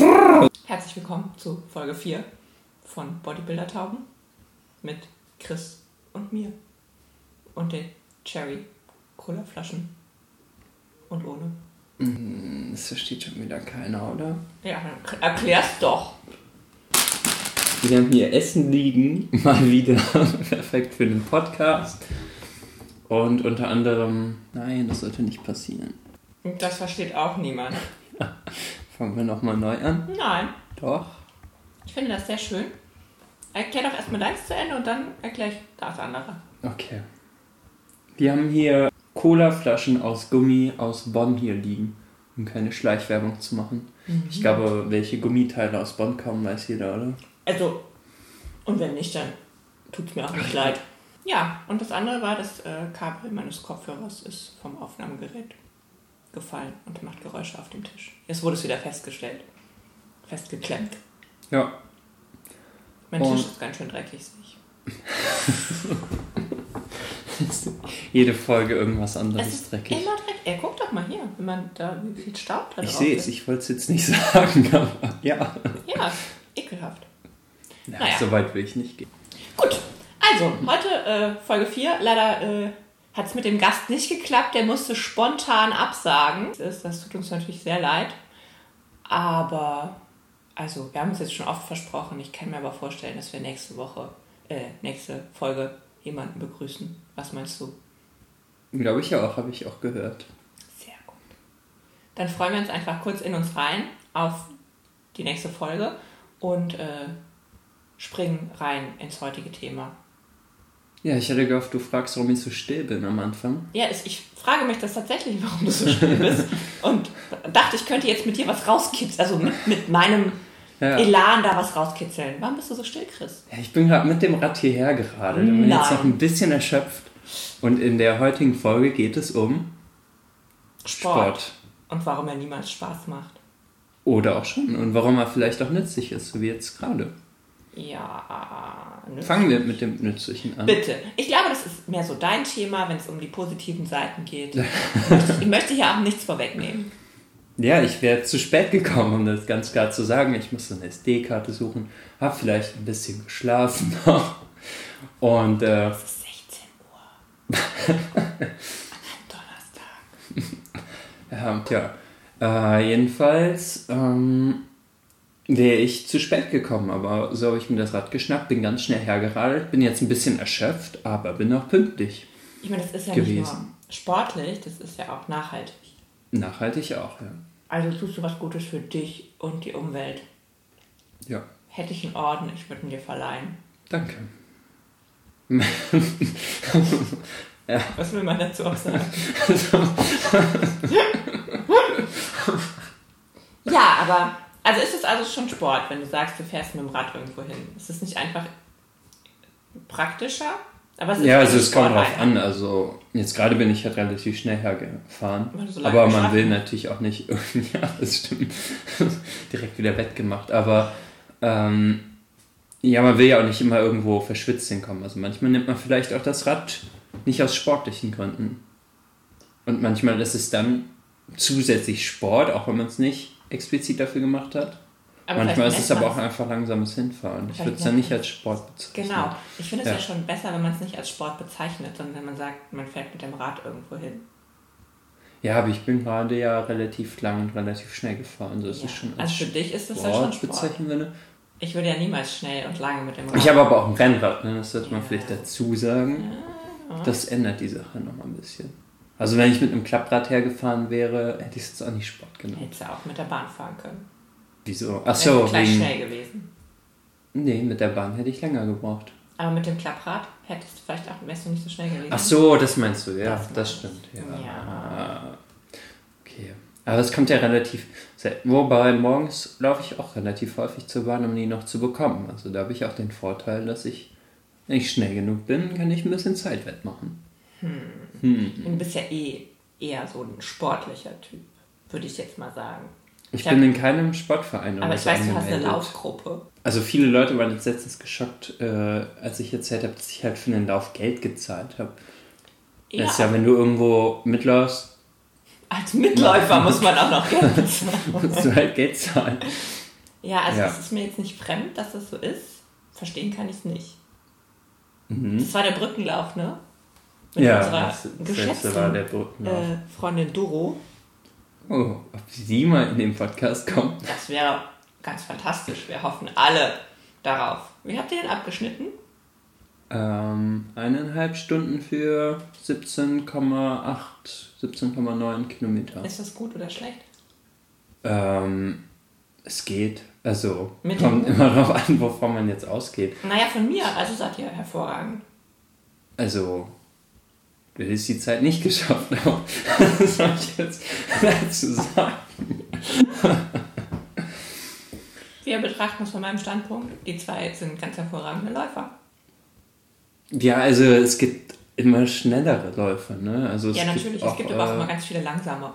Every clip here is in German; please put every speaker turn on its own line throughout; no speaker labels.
Herzlich willkommen zu Folge 4 von Bodybuilder Tauben mit Chris und mir und den Cherry Cola Flaschen und ohne.
Hm, Das versteht schon wieder keiner, oder?
Ja, dann erklär's doch.
Wir haben hier Essen liegen, mal wieder perfekt für den Podcast. Und unter anderem, nein, das sollte nicht passieren.
Das versteht auch niemand.
Fangen wir nochmal neu an.
Nein,
Doch.
ich finde das sehr schön. Erklär doch erstmal deins zu Ende und dann erkläre ich das andere.
Okay. Wir haben hier Colaflaschen aus Gummi aus Bonn hier liegen, um keine Schleichwerbung zu machen. Ich glaube, welche Gummiteile aus Bonn kommen, weiß jeder, oder?
Also, und wenn nicht, dann tut's mir auch nicht leid. Ja, und das andere war, das äh, Kabel meines Kopfhörers ist vom Aufnahmegerät gefallen und macht Geräusche auf dem Tisch. Jetzt wurde es wieder festgestellt. Festgeklemmt.
Ja.
Mein
Und-
Tisch ist ganz schön dreckig, sehe ich.
Jede Folge irgendwas anderes
Es ist
dreckig.
immer dreckig. Ey, guck doch mal hier, wenn man da, wie viel Staub da
Ich
drauf
sehe es, ich wollte es jetzt nicht sagen, aber ja.
Ja, ekelhaft.
ja
Naja.
So weit will ich nicht gehen.
Gut, also heute äh, Folge 4. Leider äh, hat es mit dem Gast nicht geklappt. Der musste spontan absagen. Das, das tut uns natürlich sehr leid. Aber, also, wir haben es jetzt schon oft versprochen. Ich kann mir aber vorstellen, dass wir nächste Woche, äh, nächste Folge jemanden begrüßen. Was meinst du?
Glaube ich auch, habe ich auch gehört.
Sehr gut. Dann freuen wir uns einfach kurz in uns rein auf die nächste Folge und äh, springen rein ins heutige Thema.
Ja, ich hatte gehofft, du fragst, warum ich so still bin am Anfang.
Ja, ich frage mich das tatsächlich, warum du so still bist. Und dachte, ich könnte jetzt mit dir was rauskitzeln, also mit, mit meinem
Ja.
Elan da was rauskitzeln. Warum bist du so still, Chris?
Ja, ich bin gerade mit dem Rad hierher gerade. Ich bin jetzt noch ein bisschen erschöpft. Und in der heutigen Folge geht es um Sport.
Und warum er niemals Spaß macht.
Oder auch schon. Und warum er vielleicht auch nützlich ist, so wie jetzt gerade.
Ja, nö.
Fangen wir mit dem Nützlichen an.
Bitte. Ich glaube, das ist mehr so dein Thema, wenn es um die positiven Seiten geht. Ich möchte hier auch nichts vorwegnehmen.
Ja, ich wäre zu spät gekommen, um das ganz klar zu sagen. Ich musste eine SD-Karte suchen, habe vielleicht ein bisschen geschlafen noch. Und äh,
Es ist 16 Uhr. An einem Donnerstag.
Ja, tja. Äh, jedenfalls ähm, wäre ich zu spät gekommen, aber so habe ich mir das Rad geschnappt, bin ganz schnell hergeradelt, bin jetzt ein bisschen erschöpft, aber bin auch pünktlich.
Ich meine, das ist ja nicht nur
Gewesen.
sportlich, das ist ja auch nachhaltig.
Nachhaltig auch, ja.
Also tust du was Gutes für dich und die Umwelt.
Ja,
Hätte ich einen Orden, ich würde ihn dir verleihen.
danke.
Was will man dazu auch sagen? ja, aber, also ist es also schon Sport, wenn du sagst, du fährst mit dem Rad irgendwo hin. Ist es nicht einfach praktischer? Aber es ist
Ja, also es kommt drauf an. Also jetzt gerade bin ich halt relativ schnell hergefahren.
So
aber man will natürlich auch nicht, ja, das stimmt, direkt wieder wettgemacht. Aber ähm, ja, man will ja auch nicht immer irgendwo verschwitzt hinkommen. Also manchmal nimmt man vielleicht auch das Rad nicht aus sportlichen Gründen. Und manchmal ist es dann zusätzlich Sport, auch wenn man es nicht explizit dafür gemacht hat.
Aber
manchmal ist es aber auch einfach langsames Hinfahren. Ich würde es dann nicht als Sport bezeichnen.
Genau. Ich finde es ja.
Ja.
schon besser, wenn man es nicht als Sport bezeichnet, sondern wenn man sagt, man fährt mit dem Rad irgendwo hin.
Ja, aber ich bin gerade ja relativ lang und relativ schnell gefahren. So ist
Ja.
es schon
Also für dich ist das ja schon
Sport bezeichnen würde.
Ich würde ja niemals schnell und lange mit dem Rad.
Ich habe aber auch ein Rennrad, ne? das sollte man
Ja.
vielleicht dazu sagen. Das ändert die Sache nochmal ein bisschen. Also wenn ich mit einem Klapprad hergefahren wäre, hätte ich es jetzt auch nicht Sport genannt.
Hättest du auch mit der Bahn fahren können.
Wieso? Ach so,
du gleich
wegen...
schnell gewesen.
Nee, mit der Bahn hätte ich länger gebraucht.
Aber mit dem Klapprad hättest du vielleicht auch, wärst du nicht so schnell gewesen.
Ach so, das meinst du, ja,
Das
das, stimmt. Ja.
Ja.
Okay. Aber es kommt ja relativ selten. Wobei morgens laufe ich auch relativ häufig zur Bahn, um die noch zu bekommen. Also da habe ich auch den Vorteil, dass ich, wenn ich schnell genug bin, kann ich ein bisschen Zeit wettmachen.
Du bist ja eh eher so ein sportlicher Typ, würde ich jetzt mal sagen.
Ich
hab-
bin in keinem Sportverein
Aber ich weiß, du hast eine
angemeldet.
Laufgruppe.
Also viele Leute waren jetzt letztens geschockt, äh, als ich erzählt habe, dass ich halt für den Lauf Geld gezahlt habe.
Ja,
Das ist ja, wenn du irgendwo mitläufst,
als Mitläufer muss man auch noch Geld bezahlen.
musst du halt Geld zahlen.
Ja, also
Ja.
es ist mir jetzt nicht fremd, dass das so ist. Verstehen kann ich es nicht.
Mhm.
Das war der Brückenlauf, ne? Mit
Ja,
unserer geschätzten äh, Freundin Doro.
Oh, ob sie mal in den Podcast kommt?
Das wäre ganz fantastisch. Wir hoffen alle darauf. Wie habt ihr den abgeschnitten?
Ähm, eineinhalb Stunden für 17,8, 17,9 Kilometer.
Ist das gut oder schlecht?
Ähm, es geht. Also,
Mit
kommt immer darauf an, wovon man jetzt ausgeht.
Naja, von mir. Also seid ihr hervorragend.
Also, du hättest die Zeit nicht geschafft, was soll ich jetzt dazu sagen?
Wir betrachten es von meinem Standpunkt. Die zwei sind ganz hervorragende Läufer.
Ja, also es gibt immer schnellere Läufer, ne? Also
ja,
gibt
natürlich.
Auch,
es gibt aber auch
äh,
immer ganz viele langsame.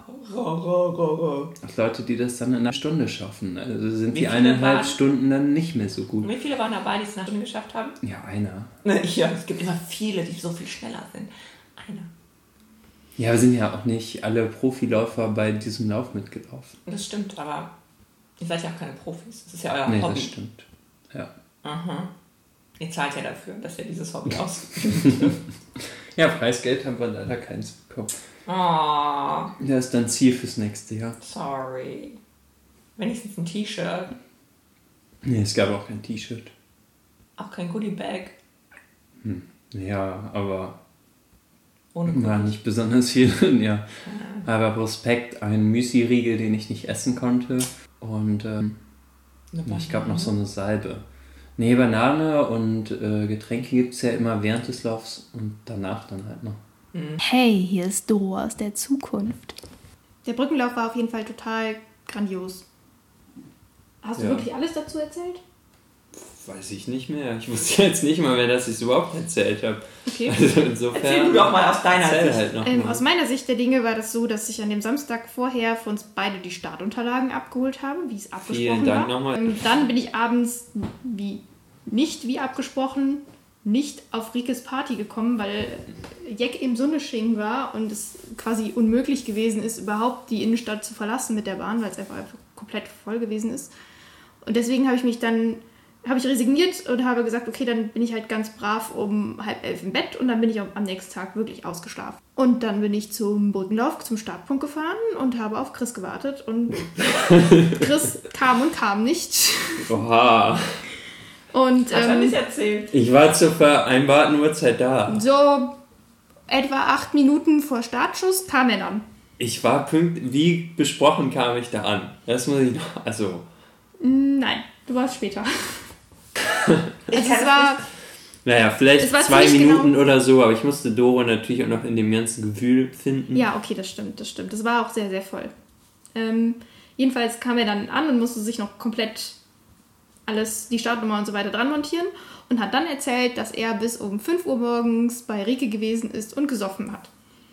Leute, die das dann in einer Stunde schaffen. Also sind
Wie
die eineinhalb
waren?
Stunden dann nicht mehr so gut.
Wie viele waren dabei, die es nach Stunde geschafft haben?
Ja, einer.
Ja, es gibt immer viele, die so viel schneller sind. Einer.
Ja, wir sind ja auch nicht alle Profiläufer bei diesem Lauf mitgelaufen.
Das stimmt, aber ihr seid ja auch keine Profis. Das ist ja euer
nee,
Hobby.
das stimmt. Ja.
Aha. Ihr zahlt ja dafür, dass ihr dieses Hobby ausübt.
ja, Preisgeld haben wir leider keins bekommen.
oh,
Das ist dann Ziel fürs nächste Jahr.
sorry. Wenigstens ein T-Shirt,
Nee, es gab auch kein T-Shirt.
auch kein Goodie-Bag.
Ja, aber
Ohne
war
Goodie.
nicht besonders viel drin, ja. Aber Prospekt, ein Müsli-Riegel, den ich nicht essen konnte. Und ähm, ich glaube noch so eine Salbe. Nee, Banane und äh, Getränke gibt es ja immer während des Laufs und danach dann halt noch.
Hey, hier ist Doro aus der Zukunft.
Der Brückenlauf war auf jeden Fall total grandios. Hast du
Ja.
wirklich alles dazu erzählt?
Weiß ich nicht mehr. Ich wusste jetzt nicht mal mehr, dass ich es überhaupt erzählt habe.
Okay.
Also insofern.
Erzähl du doch mal aus deiner Sicht.
halt noch
Ähm, aus meiner Sicht der Dinge war das so, dass ich an dem Samstag vorher für uns beide die Startunterlagen abgeholt habe, wie es abgesprochen
Vielen Dank
war.
nochmal.
Ähm, dann bin ich abends wie nicht wie abgesprochen nicht auf Rikes Party gekommen, weil Jack im Sonnesching war und es quasi unmöglich gewesen ist, überhaupt die Innenstadt zu verlassen mit der Bahn, weil es einfach, einfach komplett voll gewesen ist. Und deswegen habe ich mich dann habe ich resigniert und habe gesagt, okay, dann bin ich halt ganz brav um halb elf im Bett und dann bin ich am nächsten Tag wirklich ausgeschlafen. Und dann bin ich zum Brückenlauf, zum Startpunkt gefahren und habe auf Chris gewartet und Chris kam und kam nicht.
Oha.
Und
Hast du
ähm,
nicht erzählt?
Ich war zur vereinbarten Uhrzeit da.
so etwa acht Minuten vor Startschuss kam er dann.
Ich war pünkt, wie besprochen kam ich da an. Das muss ich noch. Also.
Nein, du warst später.
Ich
Also es
das
war,
Naja, vielleicht
Es war
zwei Minuten
genau-
oder so, aber ich musste Doro natürlich auch noch in dem ganzen Gewühl finden.
ja, okay, das stimmt, das stimmt. Das war auch sehr, sehr voll. Ähm, jedenfalls kam er dann an und musste sich noch komplett alles, die Startnummer und so weiter dran montieren und hat dann erzählt, dass er bis um 5 Uhr morgens bei Rike gewesen ist und gesoffen hat.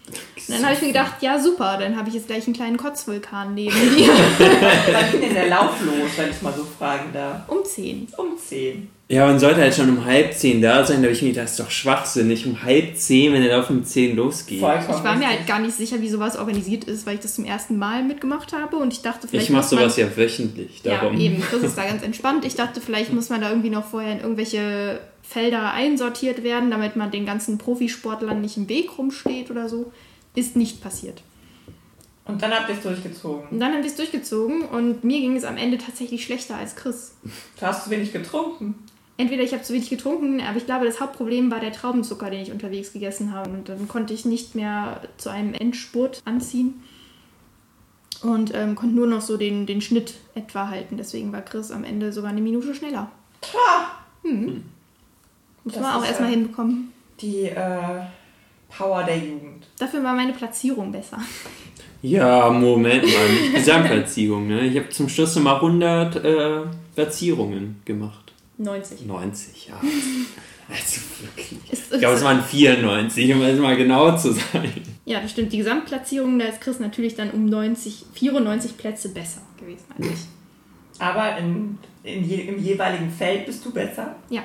Und dann habe ich mir gedacht, ja super, dann habe ich jetzt gleich einen kleinen Kotzvulkan neben mir.
Wann ging denn der Lauf los, wenn ich mal so fragen darf?
um 10.
Um 10.
Ja, man sollte halt schon um halb zehn da sein. Da habe ich mir gedacht, das ist doch schwachsinnig. Um halb zehn, wenn der Lauf um zehn losgeht.
Vollkommen
Ich war mir halt gar nicht sicher, wie sowas organisiert ist, weil ich das zum ersten Mal mitgemacht habe und ich dachte, vielleicht
Ich mache
muss man-
sowas ja wöchentlich. Darum.
Ja, eben. Chris ist da ganz entspannt. Ich dachte, vielleicht muss man da irgendwie noch vorher in irgendwelche Felder einsortiert werden, damit man den ganzen Profisportlern nicht im Weg rumsteht oder so. Ist nicht passiert.
Und dann habt ihr es durchgezogen.
Und dann haben wir es durchgezogen und mir ging es am Ende tatsächlich schlechter als Chris.
Du hast zu wenig getrunken.
Entweder ich habe zu wenig getrunken, aber ich glaube, das Hauptproblem war der Traubenzucker, den ich unterwegs gegessen habe. Und dann konnte ich nicht mehr zu einem Endspurt anziehen und ähm, konnte nur noch so den, den Schnitt etwa halten. Deswegen war Chris am Ende sogar eine Minute schneller. Hm. Muss
Das
man auch erstmal
äh,
hinbekommen.
Die äh, Power der Jugend.
Dafür war meine Platzierung besser.
Ja, Moment mal, nicht Gesamtplatzierung. Ne? Ich habe zum Schluss nochmal 100 äh, Platzierungen gemacht.
90.
90, ja. Also wirklich.
Ist,
Ich glaube, es waren 94, um es mal genau zu sein.
ja, das stimmt. Die Gesamtplatzierung, da ist Chris natürlich dann um 90, 94 Plätze besser gewesen als ich.
Aber in, in je, im jeweiligen Feld bist du besser.
Ja.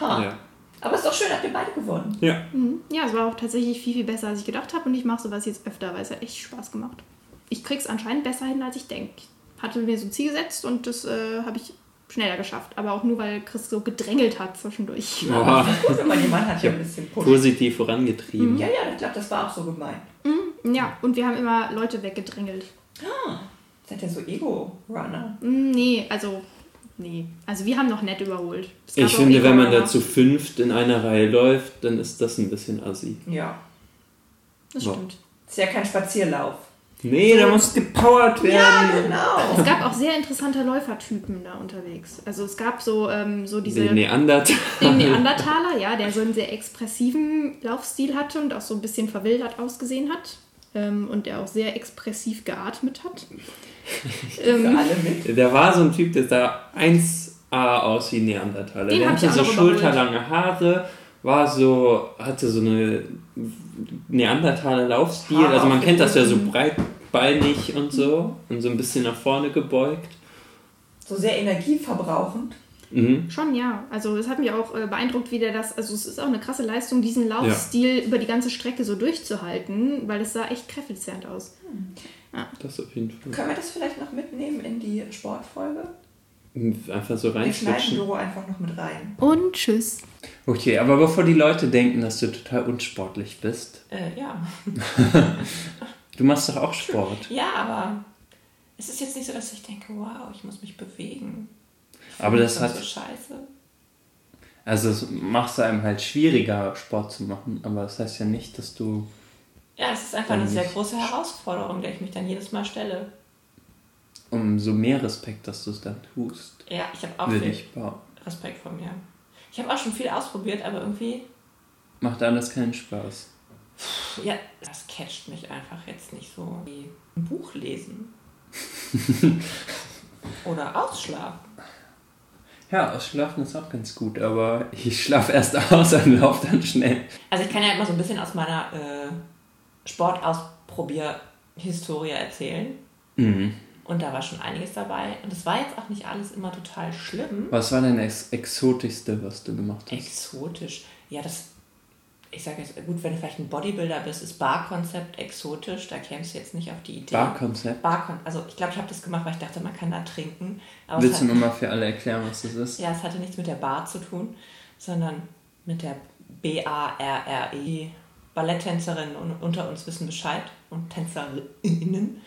Ha.
Ja.
Aber ist doch schön, habt ihr beide gewonnen.
ja.
Mhm. Ja, es war auch tatsächlich viel, viel besser, als ich gedacht habe. Und ich mache sowas jetzt öfter, weil es hat echt Spaß gemacht. Ich krieg's anscheinend besser hin, als ich denke. hatte mir so ein Ziel gesetzt und das äh, habe ich schneller geschafft. Aber auch nur, weil Chris so gedrängelt hat zwischendurch.
Boah,
Aber die Mann hat ja ein bisschen Push.
positiv vorangetrieben.
Ja, ja, ich glaube, das war auch so gemeint.
Ja, und wir haben immer Leute weggedrängelt.
Seid ihr so Ego-Runner?
Mm, Nee, also, nee. Also wir haben noch nett überholt.
Ich finde, wenn man da zu fünft in einer Reihe läuft, dann ist das ein bisschen assi.
Ja.
Das
Ja.
stimmt.
Ist ja kein Spazierlauf.
Nee, da muss gepowert werden.
genau.
Es gab auch sehr interessante Läufertypen da unterwegs. Also es gab so, ähm, so diese...
Den Neandertal.
den Neandertaler, ja, der so einen sehr expressiven Laufstil hatte und auch so ein bisschen verwildert ausgesehen hat. Ähm, und der auch sehr expressiv geatmet hat.
Für
ähm,
alle mit.
Da war so ein Typ, der sah 1A aus wie ein Neandertaler.
Den
der hatte so schulterlange Haare, war so, hatte so eine Neandertaler Laufstil.
Haare
Also man kennt das ja so breitbeinig und so und so ein bisschen nach vorne gebeugt.
So sehr energieverbrauchend.
Mhm.
schon ja. Also es hat mich auch äh, beeindruckt, wie der das. Also es ist auch eine krasse Leistung, diesen Laufstil über die ganze Strecke so durchzuhalten, weil es sah echt kräftezehrend aus.
Das auf jeden Fall.
Können wir das vielleicht noch mitnehmen in die Sportfolge?
Einfach so
Wir schneiden. Doro einfach noch mit rein.
Und tschüss.
Okay, aber bevor die Leute denken, dass du total unsportlich bist,
Äh, ja.
du machst doch auch Sport.
Ja, aber es ist jetzt nicht so, dass ich denke, wow, ich muss mich bewegen. Ich
Aber das
mich
hat-
so scheiße.
Also es macht es einem halt schwieriger, Sport zu machen, aber das heißt ja nicht, dass du...
Ja, es ist einfach eine sehr große Herausforderung, der ich mich dann jedes Mal stelle.
Umso mehr Respekt, dass du es dann tust,
Ja, ich habe auch viel
ich.
Respekt vor mir. Ich habe auch schon viel ausprobiert, aber irgendwie,
Macht alles keinen Spaß.
ja, das catcht mich einfach jetzt nicht so wie ein Buch lesen. Oder ausschlafen.
Ja, ausschlafen ist auch ganz gut, aber ich schlafe erst aus und laufe dann schnell.
Also ich kann ja immer so ein bisschen aus meiner äh, Sportausprobier-Historie erzählen.
Mhm.
Und da war schon einiges dabei. Und es war jetzt auch nicht alles immer total schlimm.
Was war denn das Exotischste, was du gemacht hast?
Exotisch. Ja, das. Ich sage jetzt, gut, wenn du vielleicht ein Bodybuilder bist, ist Barkonzept exotisch. Da kämst du jetzt nicht auf die Idee.
Barkonzept.
Barkon also ich glaube, ich habe das gemacht, weil ich dachte, man kann da trinken. Aber
Willst du
hat,
nochmal für alle erklären, was das ist?
ja, es hatte nichts mit der Bar zu tun, sondern mit der B-A-R-R-E. Balletttänzerinnen un- unter uns wissen Bescheid und Tänzerinnen.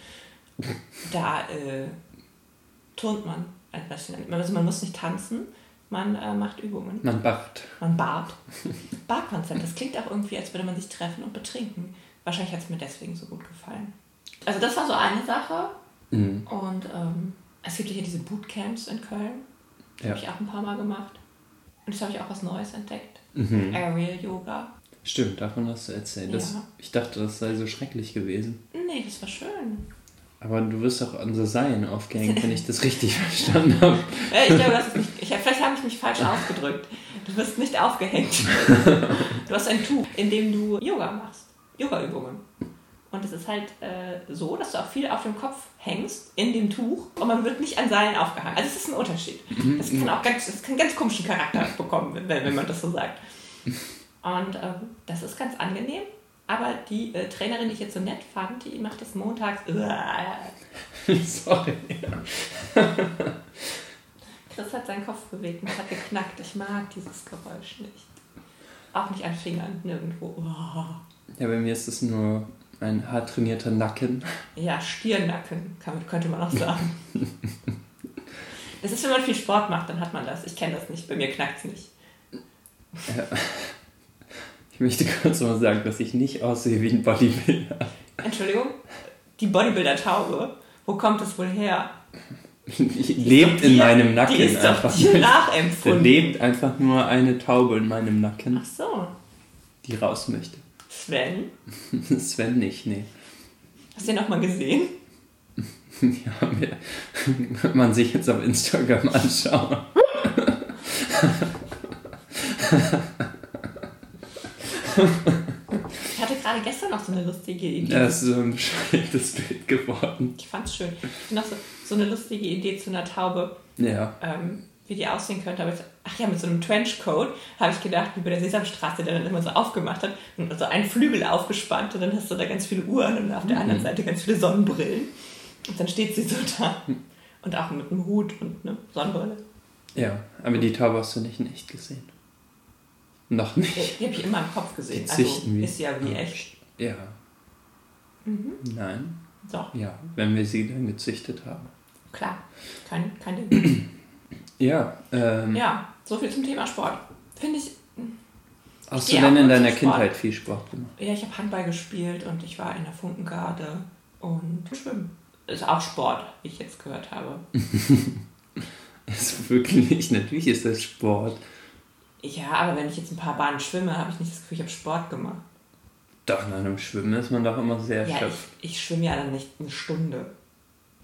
Da äh, turnt man ein bisschen. Also man muss nicht tanzen, man äh, macht Übungen.
Man bafft.
Man bart. Barkonzept, das klingt auch irgendwie, als würde man sich treffen und betrinken. Wahrscheinlich hat es mir deswegen so gut gefallen. Also das war so eine Sache.
Mhm.
Und ähm, es gibt ja hier diese Bootcamps in Köln.
Ja.
Habe ich auch ein paar Mal gemacht. Und jetzt habe ich auch was Neues entdeckt.
Mhm.
Aerial Yoga.
Stimmt, davon hast du erzählt. Das,
Ja.
Ich dachte, das sei so schrecklich gewesen.
Nee, das war schön.
Aber du wirst auch an The Seien aufgehängt, wenn ich das richtig verstanden habe.
Äh, ich glaube, das ist nicht, ich, vielleicht habe ich mich falsch ausgedrückt. Du wirst nicht aufgehängt. Du hast ein Tuch, in dem du Yoga machst. Yoga-Übungen. Und es ist halt äh, so, dass du auch viel auf dem Kopf hängst, in dem Tuch, und man wird nicht an Seilen aufgehangen. Also es ist ein Unterschied. Das kann auch ganz, das kann einen ganz komischen Charakter bekommen, wenn, wenn man das so sagt. Und ähm, das ist ganz angenehm. Aber die äh, Trainerin, die ich jetzt so nett fand, die macht das montags.
Sorry.
Chris hat seinen Kopf bewegt und hat geknackt. Ich mag dieses Geräusch nicht. Auch nicht an Fingern, nirgendwo. Oh.
Ja, bei mir ist es nur ein hart trainierter Nacken.
Ja, Stirnnacken, kann, könnte man auch sagen. Das ist, wenn man viel Sport macht, dann hat man das. Ich kenne das nicht. Bei mir knackt es nicht.
Ich möchte kurz mal sagen, dass ich nicht aussehe wie ein Bodybuilder.
Entschuldigung, die Bodybuilder-Taube, wo kommt es wohl her?
lebt in meinem Nacken
Die ist doch
einfach.
dir nachempfunden.
lebt einfach nur eine Taube in meinem Nacken,
Ach so.
die raus möchte.
Sven,
Sven nicht, nee.
hast du den nochmal gesehen?
Ja, mir, kann man sich jetzt auf Instagram anschauen.
Ich hatte gerade gestern noch so eine lustige Idee.
Das ist so ein bescheuertes Bild geworden.
Ich fand's schön. Ich hatte noch so, so eine lustige Idee zu einer Taube.
Ja.
ähm, wie die aussehen könnte. Aber ich, ach ja, mit so einem Trenchcoat habe ich gedacht, wie bei der Sesamstraße, der dann immer so aufgemacht hat und so einen Flügel aufgespannt und dann hast du da ganz viele Uhren und auf der anderen Seite ganz viele Sonnenbrillen. Und dann steht sie so da. Und auch mit einem Hut und einer Sonnenbrille.
Ja, aber die Taube hast du nicht in echt gesehen. Noch nicht.
Die habe ich immer im Kopf gesehen.
Die
Also
wir.
ist ja wie echt.
Ja. Nein.
Doch,
Ja, wenn wir sie dann gezüchtet haben.
klar. Kein, kein Ding.
Ja, ähm,
Ja, so viel zum Thema Sport. Finde ich.
hast du denn in deiner
Sport.
Kindheit viel Sport gemacht?
Ja, ich habe Handball gespielt und ich war in der Funkengarde und Schwimmen. Ist auch Sport, wie ich jetzt gehört habe.
Ist wirklich, natürlich ist das Sport.
Ja, aber wenn ich jetzt ein paar Bahnen schwimme, habe ich nicht das Gefühl, ich habe Sport gemacht.
Doch, nach einem Schwimmen ist man doch immer sehr
Ja,
erschöpft.
ich, ich schwimme ja dann nicht eine Stunde.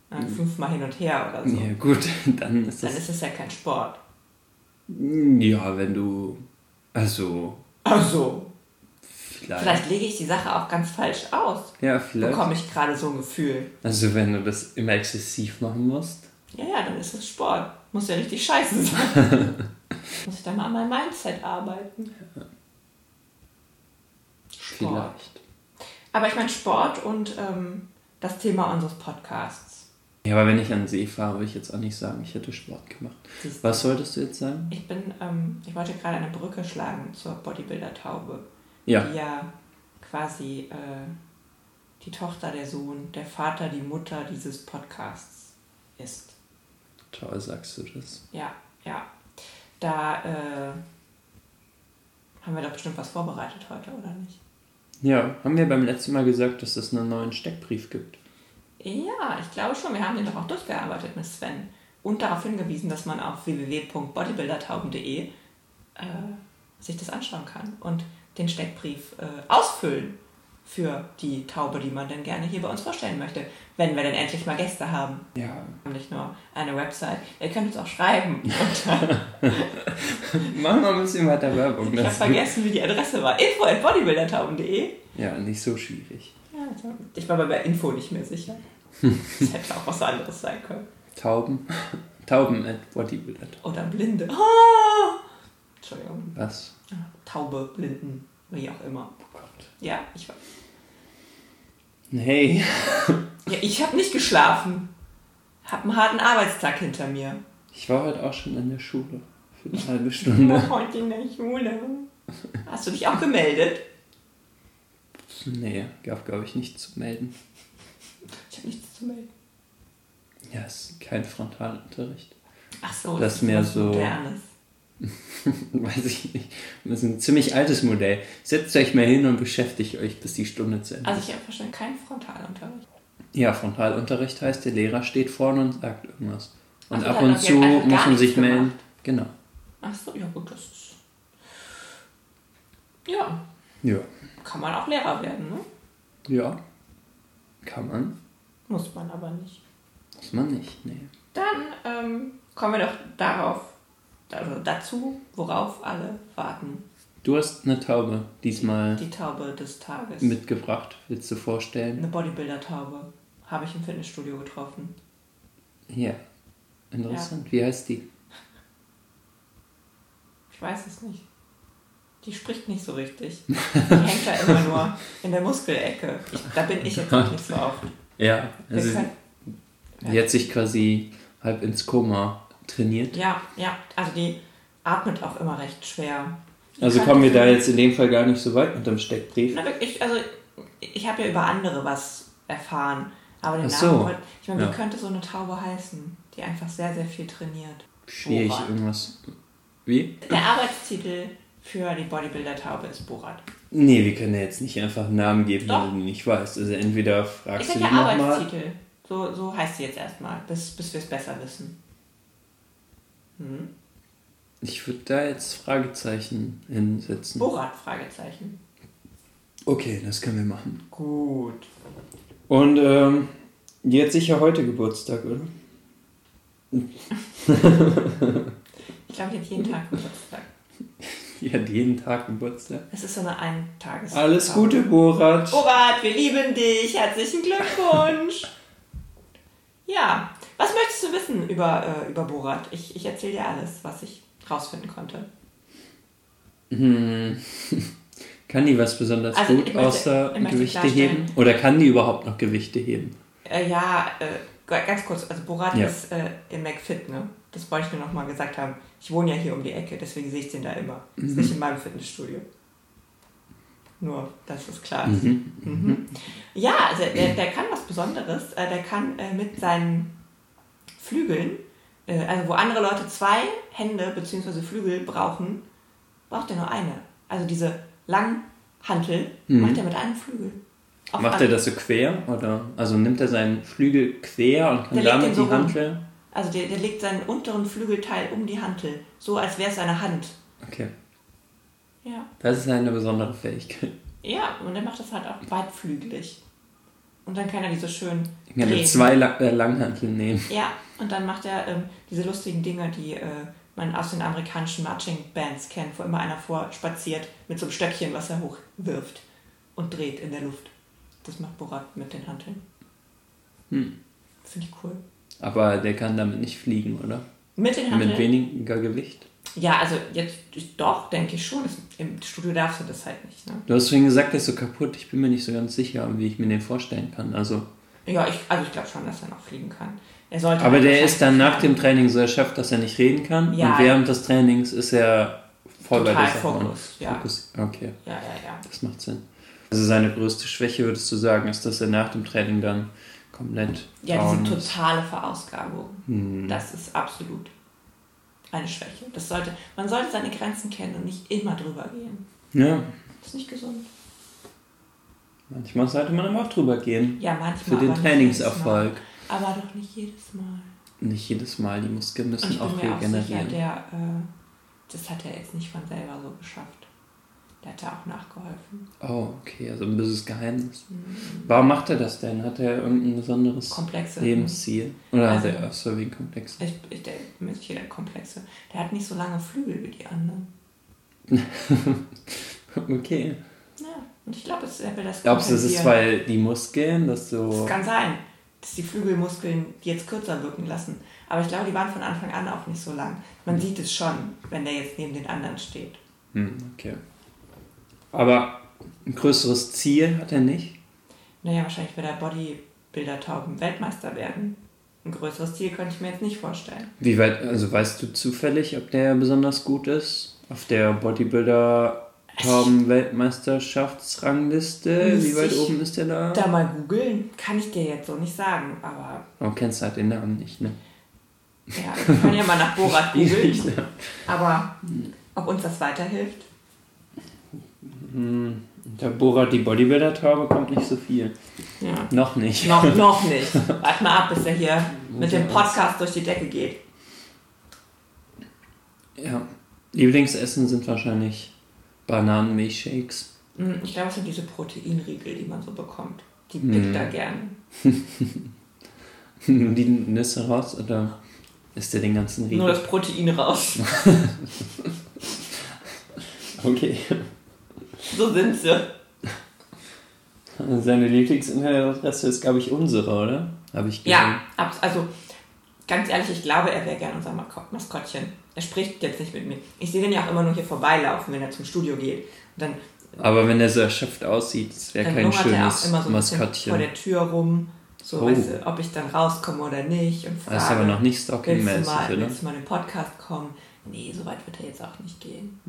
Ja, fünfmal hin und her oder so.
Ja, gut, dann ist
Dann
das.
ist es ja kein Sport.
Ja, wenn du. Also,
Also,
vielleicht.
vielleicht lege ich die Sache auch ganz falsch aus.
Ja, vielleicht.
Bekomme ich gerade so ein Gefühl.
Also, wenn du das immer exzessiv machen musst.
Ja, ja, dann ist es Sport. Muss ja richtig scheiße sein. Muss ich da mal an meinem Mindset arbeiten. Sport.
Vielleicht.
Aber ich meine Sport und ähm, das Thema unseres Podcasts.
Ja, aber wenn ich an See fahre, würde ich jetzt auch nicht sagen, ich hätte Sport gemacht.
Siehst?
Was solltest du jetzt sagen?
Ich bin, ähm, ich wollte gerade eine Brücke schlagen zur Bodybuilder-Taube,
Ja.
die ja quasi äh, die Tochter, der Sohn, der Vater, die Mutter dieses Podcasts ist.
Toll, sagst du das.
Ja, ja. Da äh, haben wir doch bestimmt was vorbereitet heute, oder nicht?
Ja, haben wir beim letzten Mal gesagt, dass es einen neuen Steckbrief gibt.
Ja, ich glaube schon. Wir haben den doch auch durchgearbeitet mit Sven. Und darauf hingewiesen, dass man auf www.bodybuildertauben.de äh, sich das anschauen kann und den Steckbrief äh, ausfüllen für die Taube, die man dann gerne hier bei uns vorstellen möchte, wenn wir dann endlich mal Gäste haben.
Ja.
Nicht nur eine Website. Ihr könnt uns auch schreiben.
Machen wir ein bisschen weiter Werbung.
ich habe vergessen, wie die Adresse war. info at bodybuildertauben.de
Ja, nicht so schwierig.
ja, also, Ich war mir bei Info nicht mehr sicher. Das hätte auch was anderes sein können.
Tauben. Tauben at Bodybuilder.
Oder Blinde. Ah! Entschuldigung.
Was?
Taube, Blinden, wie auch immer.
Oh Gott.
Ja, ich war.
Hey.
Ja, ich habe nicht geschlafen. Hab einen harten Arbeitstag hinter mir.
Ich war heute auch schon in der Schule. Für eine halbe Stunde.
Heute in der Schule. Hast du dich auch gemeldet?
Nee, gab glaube ich nichts zu melden.
Ich habe nichts zu melden.
Ja, es ist kein Frontalunterricht.
Ach so,
Das
ist
mehr so-
Modernes.
Weiß ich nicht. Das ist ein ziemlich altes Modell. Setzt euch mal hin und beschäftigt euch, bis die Stunde zu Ende
Also
ist.
ich habe wahrscheinlich keinen Frontalunterricht.
Ja, Frontalunterricht heißt, der Lehrer steht vorne und sagt irgendwas. Und
Ach so,
ab und zu muss man sich melden.
gemacht.
Genau.
Ach so, ja gut, das ist... Ja,
Ja.
kann man auch Lehrer werden, ne?
Ja. Kann man.
Muss man aber nicht.
Muss man nicht. Nee.
Dann ähm, kommen wir doch darauf, also dazu, worauf alle warten.
Du hast eine Taube diesmal
Die Taube des Tages.
mitgebracht. Willst du vorstellen?
Eine Bodybuilder-Taube. Habe ich im Fitnessstudio getroffen.
Ja. Interessant. Wie heißt die?
Ich weiß es nicht. Die spricht nicht so richtig. Die hängt da immer nur in der Muskelecke. Ich, da bin ich jetzt auch nicht so oft.
Ja. Also,
können,
die hat sich quasi halb ins Koma trainiert.
ja, ja, also die atmet auch immer recht schwer. Die
Also kommen wir da jetzt in dem Fall gar nicht so weit mit dem Steckbrief.
Na, wirklich, also ich habe ja über andere was erfahren. Aber den
Ach so.
Namen, ich meine,
Ja.
wie könnte so eine Taube heißen, die einfach sehr, sehr viel trainiert?
Schwierig,
Borat.
irgendwas. Wie?
Der Arbeitstitel für die Bodybuilder-Taube ist Borat.
Nee, wir können ja jetzt nicht einfach einen Namen geben,
Doch.
wenn du nicht weißt. Also entweder
Ich
fragst du
sag
die
ja
nochmal.
Arbeitstitel. So, so heißt sie jetzt erstmal, bis, bis wir es besser wissen. Hm?
Ich würde da jetzt Fragezeichen hinsetzen.
Borat, Fragezeichen.
Okay, das können wir machen.
Gut.
Und ähm, die hat sicher heute Geburtstag, oder?
Ich glaube, die hat jeden Tag Geburtstag.
Die hat jeden Tag Geburtstag.
Es ist so eine Eintages.
Alles Gute, Borat.
Borat, wir lieben dich. Herzlichen Glückwunsch. ja, was möchtest du wissen über, äh, über Borat? Ich, ich erzähle dir alles, was ich rausfinden konnte.
Hm. Kann die was besonders
Also,
gut
möchte-
außer Gewichte heben? Oder kann die überhaupt noch Gewichte heben?
Äh, ja, äh, ganz kurz, also Borat
Ja.
ist äh, im McFit, ne? Das wollte ich nur noch mal gesagt haben. Ich wohne ja hier um die Ecke, deswegen sehe ich den da immer. Ist
Mhm.
nicht in meinem Fitnessstudio. Nur, dass es klar ist.
Mhm.
Mhm. Ja, also der, der kann was Besonderes. Äh, Der kann äh, mit seinen Flügeln, äh, also wo andere Leute zwei Hände bzw. Flügel brauchen, braucht er nur eine. Also diese Langhantel
Mhm.
macht er mit einem Flügel. Auf
Macht er das so quer? Oder? Also nimmt er seinen Flügel quer und kann
Der
damit
so
die. Hantel.
Also der, der legt seinen unteren Flügelteil um die Hantel, so als wäre es seine Hand.
Okay.
Ja.
Das ist eine besondere Fähigkeit.
Ja, und er macht das halt auch weitflügelig. Und dann kann er die so schön
Ich kann
drehen.
zwei La äh, Langhanteln nehmen.
Ja, und dann macht er ähm, diese lustigen Dinger, die äh, man aus den amerikanischen Marching Bands kennt, wo immer einer vorspaziert mit so einem Stöckchen, was er hochwirft und dreht in der Luft. Das macht Borat mit den Hanteln.
Hm.
Finde ich cool.
Aber der kann damit nicht fliegen, oder?
Mit den Hanteln?
Mit weniger Gewicht.
Ja, also jetzt doch, denke ich schon. Im Studio darfst du das halt nicht. Ne?
Du hast vorhin gesagt, der ist so kaputt. Ich bin mir nicht so ganz sicher, wie ich mir den vorstellen kann. Also,
Ja, ich, also ich glaube schon, dass er noch fliegen kann. Er sollte
aber
halt
der ist dann nach dem. Training so erschöpft, dass er nicht reden kann.
Ja.
Und während des Trainings ist er voll bei
Total
der Sache. und
Fokus, ja.
Fokus. Okay,
Ja, ja, ja.
das macht Sinn. Also seine größte Schwäche, würdest du sagen, ist, dass er nach dem Training dann komplett
Ja, diese totale Verausgabung.
Hm.
Das ist absolut eine Schwäche. Das sollte, man sollte seine Grenzen kennen und nicht immer drüber gehen.
Ja,
Das ist nicht gesund.
manchmal sollte man aber auch drüber gehen.
Ja, manchmal.
Für den Trainingserfolg.
Aber doch nicht jedes Mal.
Nicht jedes Mal, die Muskeln müssen auch
auch sicher,
regenerieren.
der, äh, das hat er jetzt nicht von selber so geschafft. Der hat da auch nachgeholfen.
Oh, okay, also ein böses Geheimnis.
Mhm.
Warum macht er das denn? Hat er irgendein besonderes
Komplexe.
Lebensziel? Oder
Also-
hat er auch so wie ein Komplex?
Ich, ich, der, bin mir sicher, der Komplexe. Der hat nicht so lange Flügel wie die anderen.
Okay.
Ja, und ich glaube, er will das
Glaubst du, es ist, weil die Muskeln das so.
Es kann sein, dass die Flügelmuskeln die jetzt kürzer wirken lassen. Aber ich glaube, die waren von Anfang an auch nicht so lang. Man sieht es schon, wenn der jetzt neben den anderen steht.
Hm, okay. Aber ein größeres Ziel hat er nicht.
Naja, wahrscheinlich wird er Bodybuilder-Tauben Weltmeister werden. Ein größeres Ziel könnte ich mir jetzt nicht vorstellen.
Wie weit, also weißt du zufällig, ob der besonders gut ist? Auf der Bodybuilder Tauben Weltmeisterschaftsrangliste?
Müsste
Wie weit
ich
oben ist der da?
Da mal googeln, kann ich dir jetzt so nicht sagen. Aber
Oh, kennst halt den Namen nicht, ne?
ja, wir können ja mal nach Borat googeln. Aber ob uns das weiterhilft?
Hm, Der Borat, die Bodybuilder-Taube, kommt nicht so viel.
Ja.
Noch nicht.
Noch, noch nicht. Warte mal ab, bis er hier mit dem Podcast durch die Decke geht.
Ja. Lieblingsessen sind wahrscheinlich Bananenmilchshakes.
Hm, Ich glaube, es sind diese Proteinriegel, die man so bekommt. Die
Hm.
pickt er gern.
Nur die Nüsse raus oder ist der den ganzen Riegel?
Nur das Protein raus.
Okay.
So sind sie.
Seine Lieblingsadresse ist, glaube ich, unsere, oder? Habe ich gesehen.
Ja, also ganz ehrlich, ich glaube, er wäre gern unser Maskottchen. Er spricht jetzt nicht mit mir. Ich sehe den ja auch immer nur hier vorbeilaufen, wenn er zum Studio geht. Und dann,
Aber wenn er so erschöpft aussieht, wäre
dann
kein
lungert er auch
schönes
immer so ein bisschen vor
Maskottchen.
der Tür rum. So,
Oh.
weißt du, ob ich dann rauskomme oder nicht. Und frage,
Das ist aber noch nicht stalking-mäßig,
mal,
oder?
willst du mal in den Podcast kommen? Nee, so weit wird er jetzt auch nicht gehen.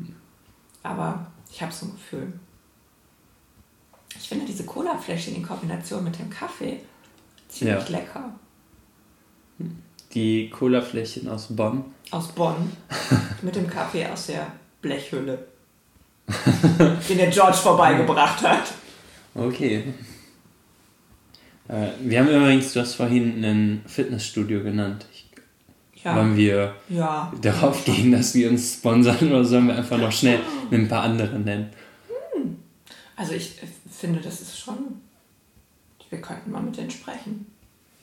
Aber ich habe so ein Gefühl. Ich finde diese Cola-Fläschchen in Kombination mit dem Kaffee ziemlich
Ja.
lecker.
Die Colafläschchen aus Bonn.
Aus Bonn. mit dem Kaffee aus der Blechhülle. den der George vorbeigebracht hat.
Okay. Äh, wir haben übrigens, du hast vorhin ein Fitnessstudio genannt.
Ja.
Wollen wir
Ja.
darauf gehen, dass wir uns sponsern oder sollen wir einfach noch schnell ein paar andere nennen?
Also ich äh, finde, das ist schon. Wir könnten mal mit denen sprechen.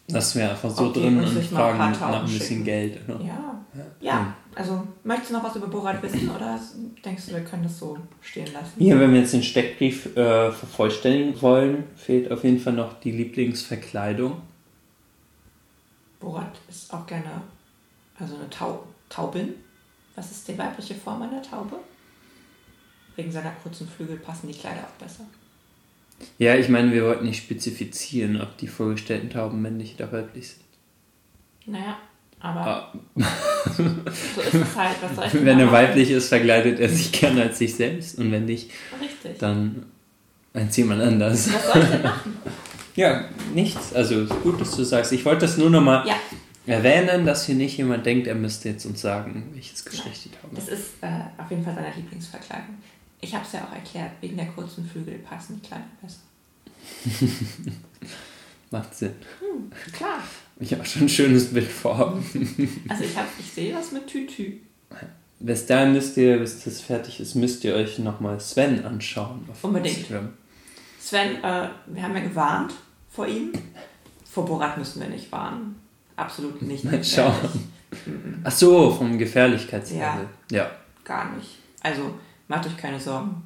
Dass wir einfach so drin und fragen nach ein bisschen
schicken.
Geld. Oder?
Ja. Ja. Also, möchtest du noch was über Borat wissen oder denkst du, wir können das so stehen lassen?
Hier, wenn wir jetzt den Steckbrief äh, vervollständigen wollen, fehlt auf jeden Fall noch die Lieblingsverkleidung.
Borat ist auch gerne, also eine Tau Taubin. Was ist die weibliche Form einer Taube? Wegen seiner kurzen Flügel passen die Kleider auch besser.
Ja, ich meine, wir wollten nicht spezifizieren, ob die vorgestellten Tauben männlich oder weiblich sind.
Naja, aber
Ah,
so ist es halt. Was soll ich
Wenn er
machen?
weiblich ist, verkleidet er sich gerne als sich selbst und wenn nicht,
Richtig.
dann als jemand anders.
Was soll ich denn machen?
Ja, nichts. Also gut, dass du sagst. Ich wollte das nur nochmal
Ja,
erwähnen, dass hier nicht jemand denkt, er müsste jetzt uns sagen, welches Geschlecht die Taube
es ist äh, auf jeden Fall seine Lieblingsverkleidung. Ich habe es ja auch erklärt, wegen der kurzen Flügel passen die Kleider besser.
Macht Sinn.
Klar.
Ich habe schon ein schönes Bild vor Augen.
Also ich, hab, ich sehe was mit Tütü.
Bis dahin müsst ihr, bis das fertig ist, müsst ihr euch nochmal Sven anschauen.
Unbedingt.
Instagram.
Sven, äh, wir haben ja gewarnt vor ihm. Vor Borat müssen wir nicht warnen. Absolut nicht.
Mal schauen. Ach so, vom Gefährlichkeitslevel. Ja.
Gar nicht. Also macht euch keine Sorgen.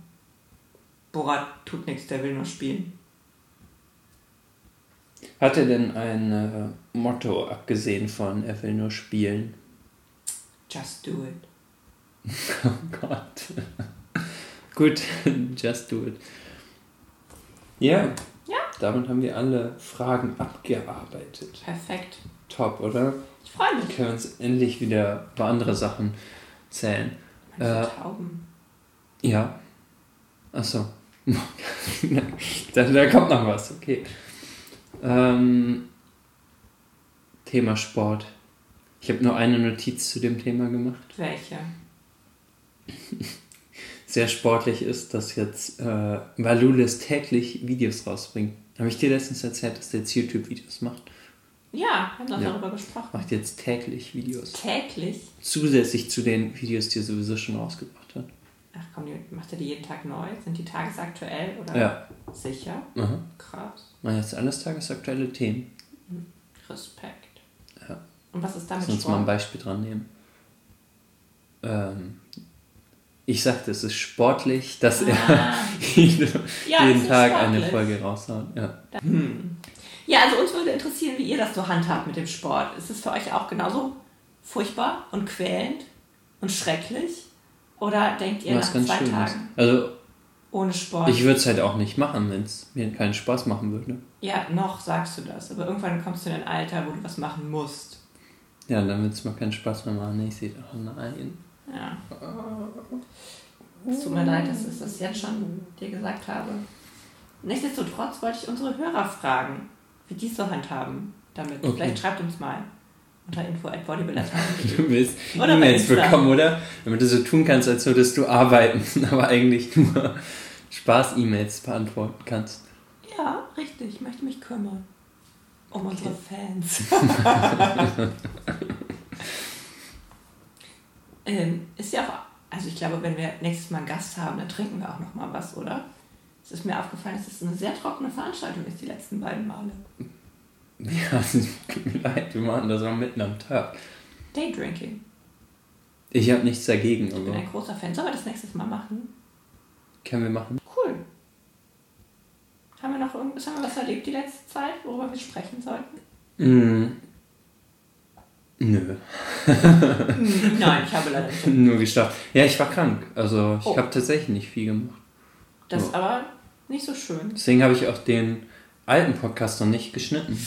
Borat tut nichts, der will nur spielen.
Hat er denn ein äh, Motto, abgesehen von er will nur spielen?
Just do it.
Oh Gott. Gut, just do it. Ja.
Ja.
Damit haben wir alle Fragen abgearbeitet.
Perfekt.
Top, oder?
Ich freue mich.
Können wir uns endlich wieder über andere Sachen zählen. Äh,
Tauben.
Ja. Achso. da, da kommt noch was, okay. Ähm, Thema Sport. Ich habe nur eine Notiz zu dem Thema gemacht.
Welche?
Sehr sportlich ist, dass jetzt äh, Valulis täglich Videos rausbringt. Habe ich dir letztens erzählt, dass der jetzt YouTube-Videos macht?
Ja, wir haben doch
Ja.
darüber gesprochen.
Macht jetzt täglich Videos.
Täglich.
Zusätzlich zu den Videos, die er sowieso schon rausgebracht hat.
Ach komm, macht er die jeden Tag neu? Sind die tagesaktuell oder
Ja.
sicher?
Aha.
Krass.
Man jetzt alles tagesaktuelle Themen.
Respekt.
Ja.
Und was ist damit
Lass uns mal ein? Beispiel dran nehmen. Ähm, ich sagte, es ist sportlich, dass
Ah.
er jeden,
Ja,
jeden Tag eine
sportlich.
Folge raushaut. Ja.
Ja, also uns würde interessieren, wie ihr das so handhabt mit dem Sport. Ist es für euch auch genauso furchtbar und quälend und schrecklich? Oder denkt ihr
Was
nach
ganz
zwei
schön ist.
Tagen
Also
ohne Sport?
ich würde es halt auch nicht machen, wenn es mir keinen Spaß machen würde.
ja, noch sagst du das. Aber irgendwann kommst du in ein Alter, wo du was machen musst.
Ja, dann wird es mir keinen Spaß mehr machen. Ich sehe doch nein.
Ja. Es tut mir leid, dass ich das jetzt schon dir gesagt habe. Nichtsdestotrotz wollte ich unsere Hörer fragen, wie die es so handhaben damit.
Okay.
Vielleicht schreibt uns mal unter info at.
Du willst E-Mails bekommen, oder? Damit du so tun kannst, als würdest du arbeiten, aber eigentlich nur Spaß-E-Mails beantworten kannst.
Ja, richtig. Ich möchte mich kümmern. Um unsere Fans. ähm, ist ja auch, also ich glaube, wenn wir nächstes Mal einen Gast haben, dann trinken wir auch noch mal was, oder? Es ist mir aufgefallen, dass es eine sehr trockene Veranstaltung ist, die letzten beiden Male.
Ja, es tut mir leid, wir machen das auch mitten am Tag.
Daydrinking.
Ich habe nichts dagegen,
Ich bin ein großer Fan. Sollen wir das nächstes Mal machen?
können wir machen.
Cool. Haben wir noch irgendwas, haben wir was erlebt die letzte Zeit, worüber wir sprechen sollten?
Mm. Nö,
Nein, ich habe leider nicht.
nur geschafft. Ja, ich war krank. Also ich
Oh.
habe tatsächlich nicht viel gemacht.
Das ist aber nicht so schön.
Deswegen habe ich auch den alten Podcast noch nicht geschnitten.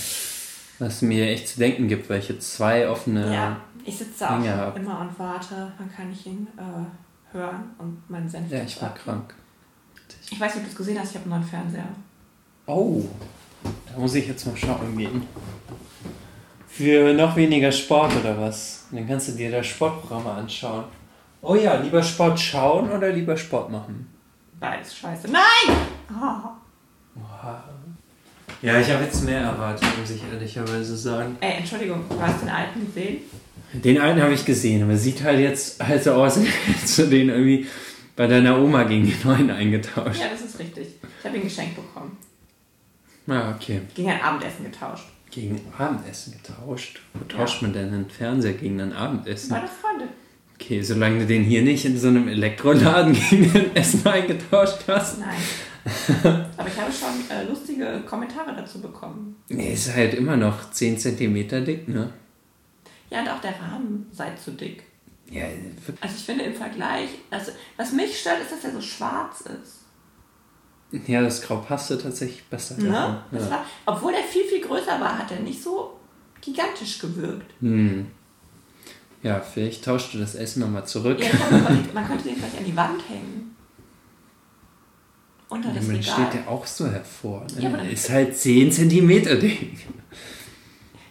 Was mir echt zu denken gibt, weil ich jetzt zwei offene.
Ja, ich sitze auch
hab.
immer und warte, wann kann ich ihn äh, hören und meinen Senf
Ja, ich war
abgeben.
krank.
Ich weiß nicht, ob du es gesehen hast, ich habe einen neuen Fernseher.
Oh, da muss ich jetzt mal schauen gehen. Für noch weniger Sport oder was? Dann kannst du dir das Sportprogramm anschauen. Oh ja, lieber Sport schauen oder lieber Sport machen?
Beides scheiße. Nein! Ah.
Ja, ich habe jetzt mehr erwartet, muss ich ehrlicherweise sagen.
Ey, Entschuldigung, du hast den alten gesehen?
Den alten habe ich gesehen, aber sieht halt jetzt halt so aus, als hättest du den irgendwie bei deiner Oma gegen den neuen eingetauscht.
Ja, das ist richtig. Ich habe ihn geschenkt bekommen.
Ja, okay.
Gegen ein Abendessen getauscht.
Gegen Abendessen getauscht? Wo tauscht man denn einen Fernseher gegen ein Abendessen?
Meine Freunde.
Okay, solange du den hier nicht in so einem Elektroladen gegen ein Essen eingetauscht hast.
Nein. Aber ich habe schon äh, lustige Kommentare dazu bekommen.
Nee, ist halt immer noch 10 cm dick, ne?
Ja, und auch der Rahmen sei zu dick.
Ja,
Also ich finde im Vergleich, also was mich stört, ist, dass er so schwarz ist.
Ja das Grau passte tatsächlich besser.
Ne?
Ja.
War, obwohl er viel, viel größer war, hat er nicht so gigantisch gewirkt.
Hm. Ja, vielleicht tauscht du das Essen nochmal zurück.
Ja, überlegt, man könnte den vielleicht an die Wand hängen. Unter
Ja,
das Regal.
steht der auch so hervor. Ne?
Ja,
ist halt 10 cm Ding.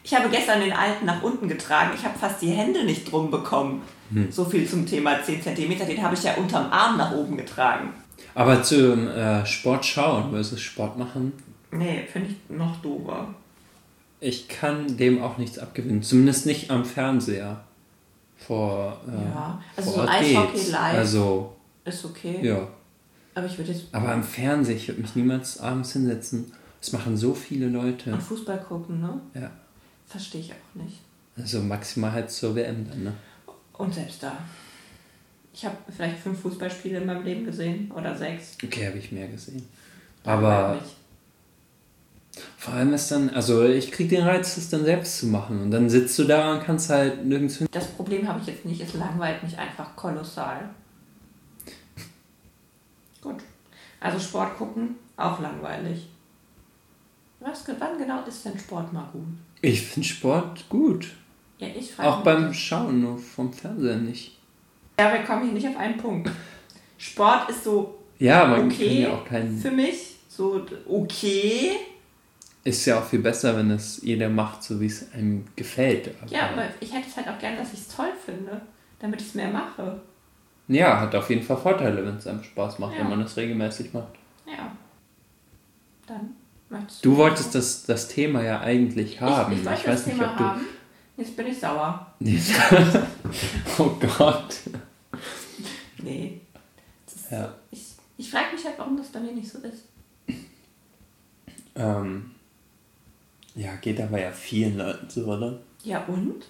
Ich habe gestern den alten nach unten getragen. Ich habe fast die Hände nicht drum bekommen.
Hm.
So viel zum Thema 10 cm. Den habe ich ja unterm Arm nach oben getragen.
Aber zum äh, Sport schauen versus Sport machen,
Nee, finde ich noch doofer.
ich kann dem auch nichts abgewinnen. Zumindest nicht am Fernseher. Vor, äh,
Ja, also
vor
so Eishockey live.
Also,
Ist okay.
ja.
Aber ich würde jetzt
Aber am Fernseher, ich würde mich niemals abends hinsetzen. Das machen so viele Leute.
an Fußball gucken, ne?
Ja.
Verstehe ich auch nicht.
Also maximal halt zur WM dann, ne?
Und selbst da. Ich habe vielleicht fünf Fußballspiele in meinem Leben gesehen oder sechs.
Okay, habe ich mehr gesehen. Aber vor allem ist dann, also ich krieg den Reiz, das dann selbst zu machen. Und dann sitzt du da und kannst halt nirgends hin.
Das Problem habe ich jetzt nicht, es langweilt mich einfach kolossal. Gut. Also Sport gucken, auch langweilig. Was, wann genau ist denn Sport mal gut?
Ich finde Sport gut.
Ja, ich
Auch beim Schauen, nur vom Fernseher nicht.
Ja, wir kommen hier nicht auf einen Punkt. Sport ist so
Ja, man kann
okay
ja auch keinen.
für mich. So okay.
Ist ja auch viel besser, wenn es jeder macht, so wie es einem gefällt.
Ja, aber ich hätte es halt auch gern, dass ich es toll finde, damit ich es mehr mache.
ja, hat auf jeden Fall Vorteile, wenn es einem Spaß macht,
Ja.
wenn man das regelmäßig macht.
Ja. Dann möchtest
Du wolltest das, das Thema ja eigentlich haben.
Ich, ich wollte das Thema haben. Jetzt bin ich sauer.
oh Gott.
Nee.
Ja.
Ich, ich frage mich halt, warum das bei mir nicht so ist.
Ähm, ja, geht aber ja vielen Leuten so, oder?
Ja, und?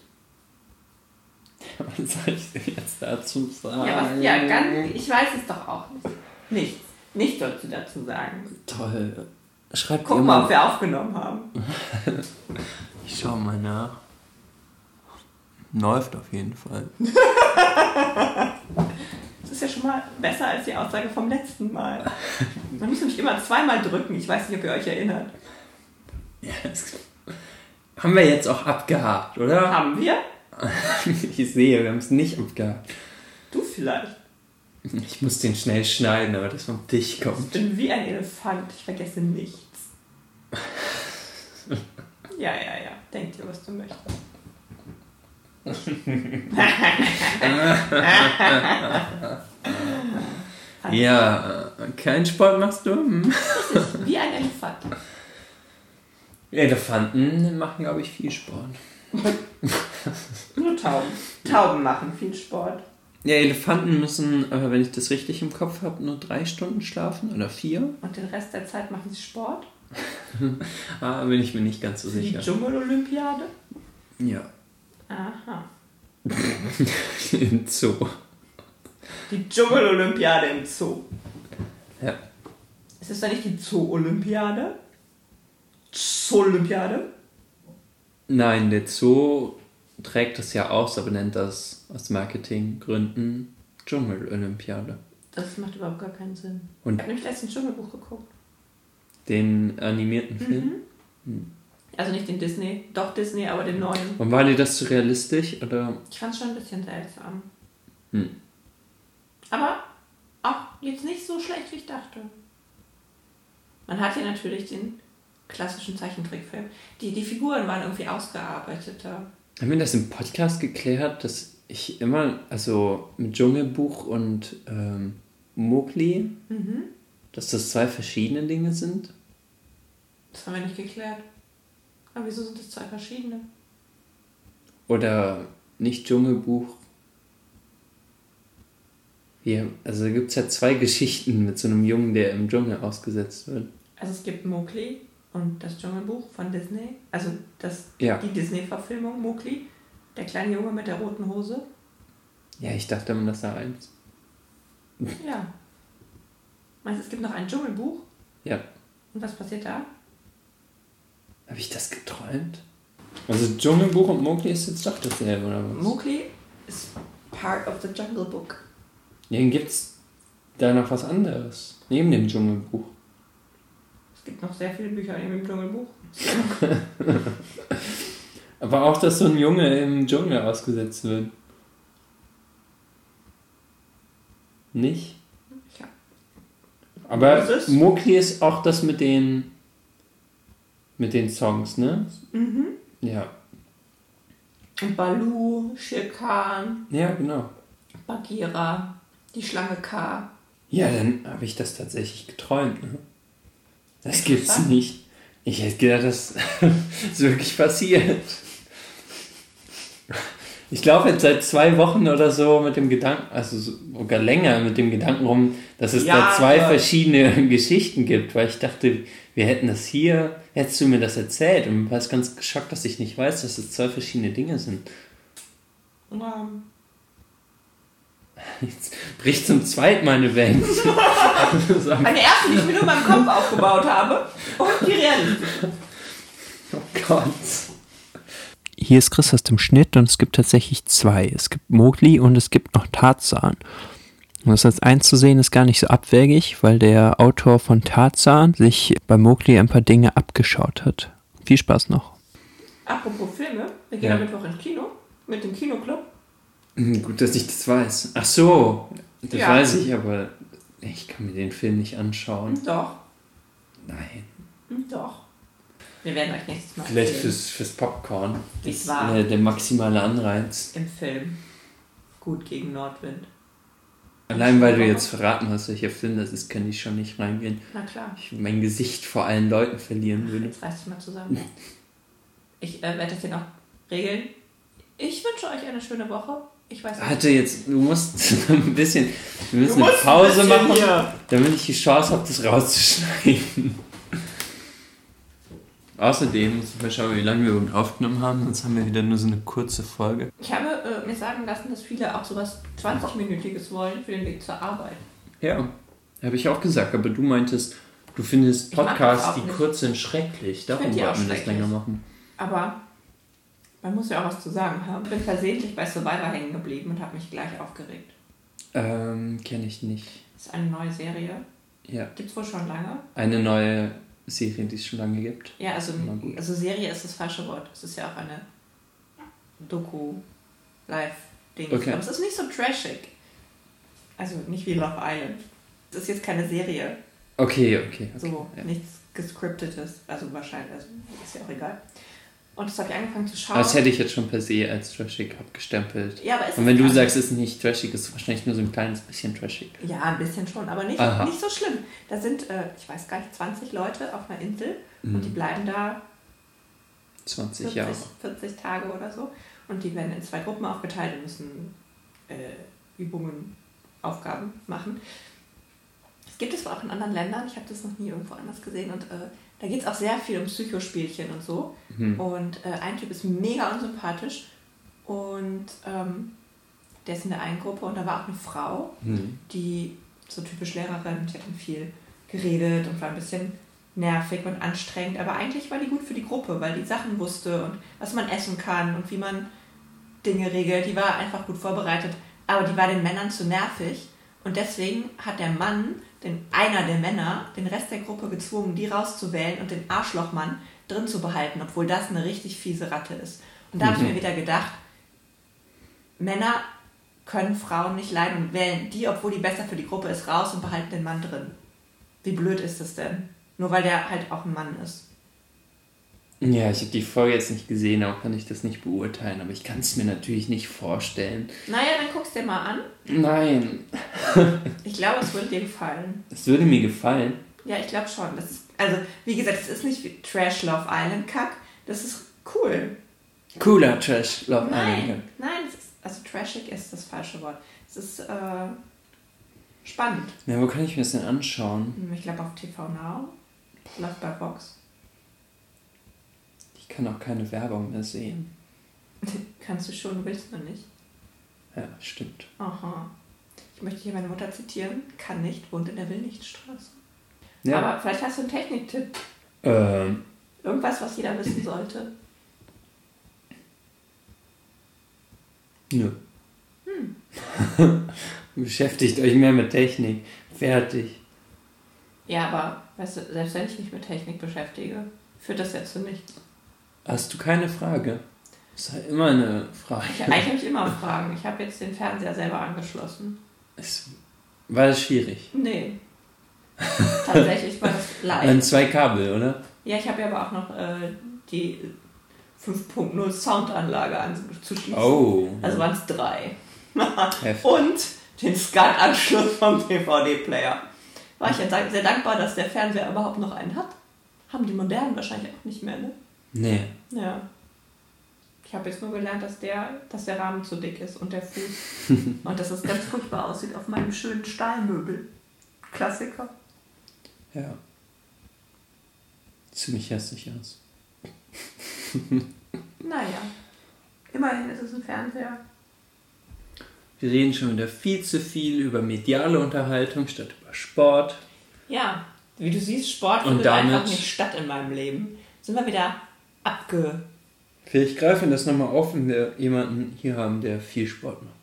Was soll ich denn jetzt dazu sagen?
Ja, was, ja ganz, ich weiß es doch auch nicht. Nichts. Nichts sollst du dazu sagen.
Toll. Schreibt
Guck mal, ob wir aufgenommen haben.
Ich schau mal nach. Läuft auf jeden Fall.
Das ist ja schon mal besser als die Aussage vom letzten Mal. Man muss nämlich immer zweimal drücken. Ich weiß nicht, ob ihr euch erinnert.
Ja, das haben wir jetzt auch abgehakt, oder?
Haben wir?
Ich sehe, wir haben es nicht abgehakt.
Du vielleicht.
Ich muss den schnell schneiden, aber das vom Tisch
Ich
kommt.
bin wie ein Elefant. Ich vergesse nichts. Ja, ja, ja. Denk dir, was du möchtest.
Ja, äh, keinen Sport machst du? Hm.
Wie ein Elefant.
Elefanten machen, glaube ich, viel Sport.
Nur Tauben. Tauben machen viel Sport.
Ja, Elefanten müssen, äh, wenn ich das richtig im Kopf habe, nur drei Stunden schlafen oder vier.
Und den Rest der Zeit machen sie Sport.
Ah, bin ich mir nicht ganz so
Die
sicher.
Dschungel-Olympiade.
Ja.
Aha.
Im Zoo.
Die Dschungel-Olympiade im Zoo.
Ja.
Ist es da nicht die Zoo-Olympiade? Zoo-Olympiade?
Nein, der Zoo trägt das ja aus, aber nennt das aus Marketinggründen Dschungel-Olympiade.
Das macht überhaupt gar keinen Sinn.
Und
Ich habe nämlich letztens ein Dschungelbuch geguckt.
den animierten Film.
Also nicht den Disney, doch Disney, aber den neuen.
Und war dir das zu realistisch? Oder?
Ich fand es schon ein bisschen seltsam.
Hm.
Aber auch jetzt nicht so schlecht, wie ich dachte. Man hat ja natürlich den klassischen Zeichentrickfilm. Die, die Figuren waren irgendwie ausgearbeiteter.
Haben wir das im Podcast geklärt, dass ich immer, also mit Dschungelbuch und ähm, Mowgli,
Mhm.
dass das zwei verschiedene Dinge sind?
Das haben wir nicht geklärt. Aber wieso sind das zwei verschiedene?
Oder nicht Dschungelbuch? Ja, also da gibt es ja zwei Geschichten mit so einem Jungen, der im Dschungel ausgesetzt wird.
Also es gibt Mowgli und das Dschungelbuch von Disney. Also das,
Ja.
die Disney-Verfilmung Mowgli. Der kleine Junge mit der roten Hose.
Ja, ich dachte immer, das sei eins.
Ja. Meinst du, es gibt noch ein Dschungelbuch?
Ja.
Und was passiert da?
Habe ich das geträumt? Also Dschungelbuch und Mowgli ist jetzt doch dasselbe, oder was?
Mowgli ist part of the Jungle Book.
Ja, dann gibt's da noch was anderes. Neben dem Dschungelbuch.
Es gibt noch sehr viele Bücher in dem Dschungelbuch.
Aber auch, dass so ein Junge im Dschungel ausgesetzt wird. Nicht?
Ja.
Aber? Mowgli ist auch das mit den mit den Songs, ne?
Mhm.
Ja.
Und Balu, Shere Khan,
Ja, genau.
Bagheera, die Schlange K.
Ja, dann habe ich das tatsächlich geträumt. Ne? Das gibt's nicht. Ich hätte gedacht, das ist wirklich passiert. Ich laufe jetzt seit zwei Wochen oder so mit dem Gedanken, also sogar länger mit dem Gedanken rum, dass es da
Ja,
zwei
aber-
verschiedene Geschichten gibt, weil ich dachte, wir hätten das hier, hättest du mir das erzählt und war ganz geschockt, dass ich nicht weiß, dass es zwei verschiedene Dinge sind.
Ähm,
Jetzt bricht zum zweiten Mal eine Welt.
Eine erste, die ich mir nur in meinem Kopf aufgebaut habe. Und die realistische.
oh Gott.
Hier ist Chris aus dem Schnitt und es gibt tatsächlich zwei. Es gibt Mowgli und es gibt noch Tarzan. Und das als eins zu sehen ist gar nicht so abwegig, weil der Autor von Tarzan sich bei Mowgli ein paar Dinge abgeschaut hat. Viel Spaß noch.
Apropos Filme, wir gehen
Ja.
am Mittwoch ins Kino mit dem Kinoclub.
Hm, Gut, dass ich das weiß. Ach so, das
Ja.
weiß ich, aber ich kann mir den Film nicht anschauen.
Doch,
Nein.
doch. Wir werden euch nächstes Mal
Vielleicht fürs, fürs Popcorn. Das ist
war-
der maximale Anreiz.
im Film. Gut gegen Nordwind.
Allein weil du jetzt verraten hast, welcher Film das ist, kann ich schon nicht reingehen.
Na klar.
Ich mein Gesicht vor allen Leuten verlieren würde.
Jetzt reißt du mal zusammen. Ich äh, werde das hier noch regeln. Ich wünsche euch eine schöne Woche. Ich weiß nicht.
Hatte jetzt, du musst ein bisschen, wir müssen eine Pause machen,
hier.
damit ich die Chance habe, das rauszuschneiden. Außerdem ich mal schauen, wie lange wir überhaupt aufgenommen haben, sonst haben wir wieder nur so eine kurze Folge.
Ich habe äh, mir sagen lassen, dass viele auch sowas 20-Minütiges wollen für den Weg zur Arbeit.
Ja, habe ich auch gesagt, aber du meintest, du findest Podcasts, die
nicht.
kurz sind, schrecklich. Darum wollten wir das länger machen.
Aber man muss ja auch was zu sagen haben. Ich bin versehentlich bei Survivor hängen geblieben und habe mich gleich aufgeregt.
Ähm, kenne ich nicht.
Das ist eine neue Serie.
Ja,
Gibt es wohl schon lange.
eine neue Serie, die es schon lange gibt.
Ja, also, also Serie ist das falsche Wort. Es ist ja auch eine Doku, Live-Ding.
Okay.
Aber es ist nicht so trashig. Also nicht wie Love Island. Es ist jetzt keine Serie.
Okay, okay. okay.
So,
ja.
nichts gescriptetes. Also wahrscheinlich, also ist ja auch egal. Und das habe ich angefangen zu schauen.
Das hätte ich jetzt schon per se als trashig abgestempelt.
ja, aber ist
Und
es
wenn du
gar
sagst, es ist nicht trashig, ist es wahrscheinlich nur so ein kleines bisschen trashig.
Ja, ein bisschen schon, aber nicht,
Aha.
nicht so schlimm. Da sind, äh, ich weiß gar nicht, 20 Leute auf einer Insel und
Mhm.
die bleiben da
20
40,
Jahre.
40 Tage oder so. Und die werden in zwei Gruppen aufgeteilt und müssen äh, Übungen, Aufgaben machen. Das gibt es wohl auch in anderen Ländern. Ich habe das noch nie irgendwo anders gesehen. Und äh, da geht es auch sehr viel um Psychospielchen und so.
Mhm.
Und äh, ein Typ ist mega unsympathisch. Und ähm, der ist in der einen Gruppe. Und da war auch eine Frau,
Mhm.
die so typisch Lehrerin, die hat dann viel geredet und war ein bisschen nervig und anstrengend, aber eigentlich war die gut für die Gruppe, weil die Sachen wusste und was man essen kann und wie man Dinge regelt. Die war einfach gut vorbereitet, aber die war den Männern zu nervig und deswegen hat der Mann, den, einer der Männer, den Rest der Gruppe gezwungen, die rauszuwählen und den Arschlochmann drin zu behalten, obwohl das eine richtig fiese Ratte ist. Und da habe ich
Mhm.
mir wieder gedacht, Männer können Frauen nicht leiden und wählen die, obwohl die besser für die Gruppe ist, raus und behalten den Mann drin. Wie blöd ist das denn? Nur weil der halt auch ein Mann ist.
Ja, ich habe die Folge jetzt nicht gesehen, auch kann ich das nicht beurteilen, aber ich kann es mir natürlich nicht vorstellen.
Naja, dann guck's dir mal an.
Nein,
Ich glaube, es würde dir gefallen.
es würde mir gefallen.
Ja, ich glaube schon. Das ist, also, wie gesagt, es ist nicht wie Trash Love Island Kack. Das ist cool.
Cooler Trash Love
Nein,
Island.
nein, es ist, also trashig ist das falsche Wort. Es ist äh, spannend.
Ja, wo kann ich mir das denn anschauen?
Ich glaube auf TV Now. Läuft bei Vox.
Ich kann auch keine Werbung mehr sehen.
Kannst du schon, willst du nicht.
Ja, stimmt.
Aha. Ich möchte hier meine Mutter zitieren. Kann nicht, wohnt in der Willnichtstraße.
Ja.
Aber vielleicht hast du einen Techniktipp.
ähm,
Irgendwas, was jeder wissen sollte.
nö.
Hm.
Beschäftigt euch mehr mit Technik. Fertig.
Ja, aber weißt du, selbst wenn ich mich mit Technik beschäftige, führt das ja zu nichts.
Hast du keine Frage? Das ist halt immer eine Frage.
Ich, eigentlich habe ich immer Fragen. Ich habe jetzt den Fernseher selber angeschlossen.
Es war das schwierig.
Nee. Tatsächlich war das
Dann
live.
zwei Kabel, oder?
Ja, ich habe ja aber auch noch äh, die 5.0 Soundanlage anzuschließen.
Oh.
Also waren es drei. Und den SCART-Anschluss vom DVD-Player. War ich ja dank- sehr dankbar, dass der Fernseher überhaupt noch einen hat. Haben die modernen wahrscheinlich auch nicht mehr, ne?
Nee.
Ja. Ich habe jetzt nur gelernt, dass der, dass der Rahmen zu dick ist und der Fuß. und dass es ganz furchtbar aussieht auf meinem schönen Stahlmöbel. Klassiker.
Ja. Ziemlich hässlich aus.
Naja. Immerhin ist es ein Fernseher.
Wir reden schon wieder viel zu viel über mediale Unterhaltung statt über Sport.
Ja, wie du siehst, Sport
Und
findet
damit-
einfach nicht statt in meinem Leben. Sind wir wieder abge...
Vielleicht greifen wir das nochmal auf, wenn wir jemanden hier haben, der viel Sport macht.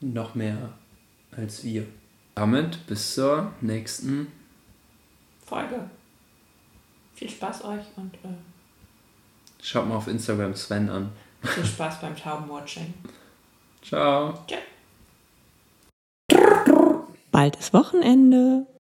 Noch mehr als wir. Damit bis zur nächsten.
Folge. Viel Spaß euch und äh,
Schaut mal auf Instagram Sven an.
viel Spaß beim Taubenwatching.
Ciao.
Bald ist Wochenende.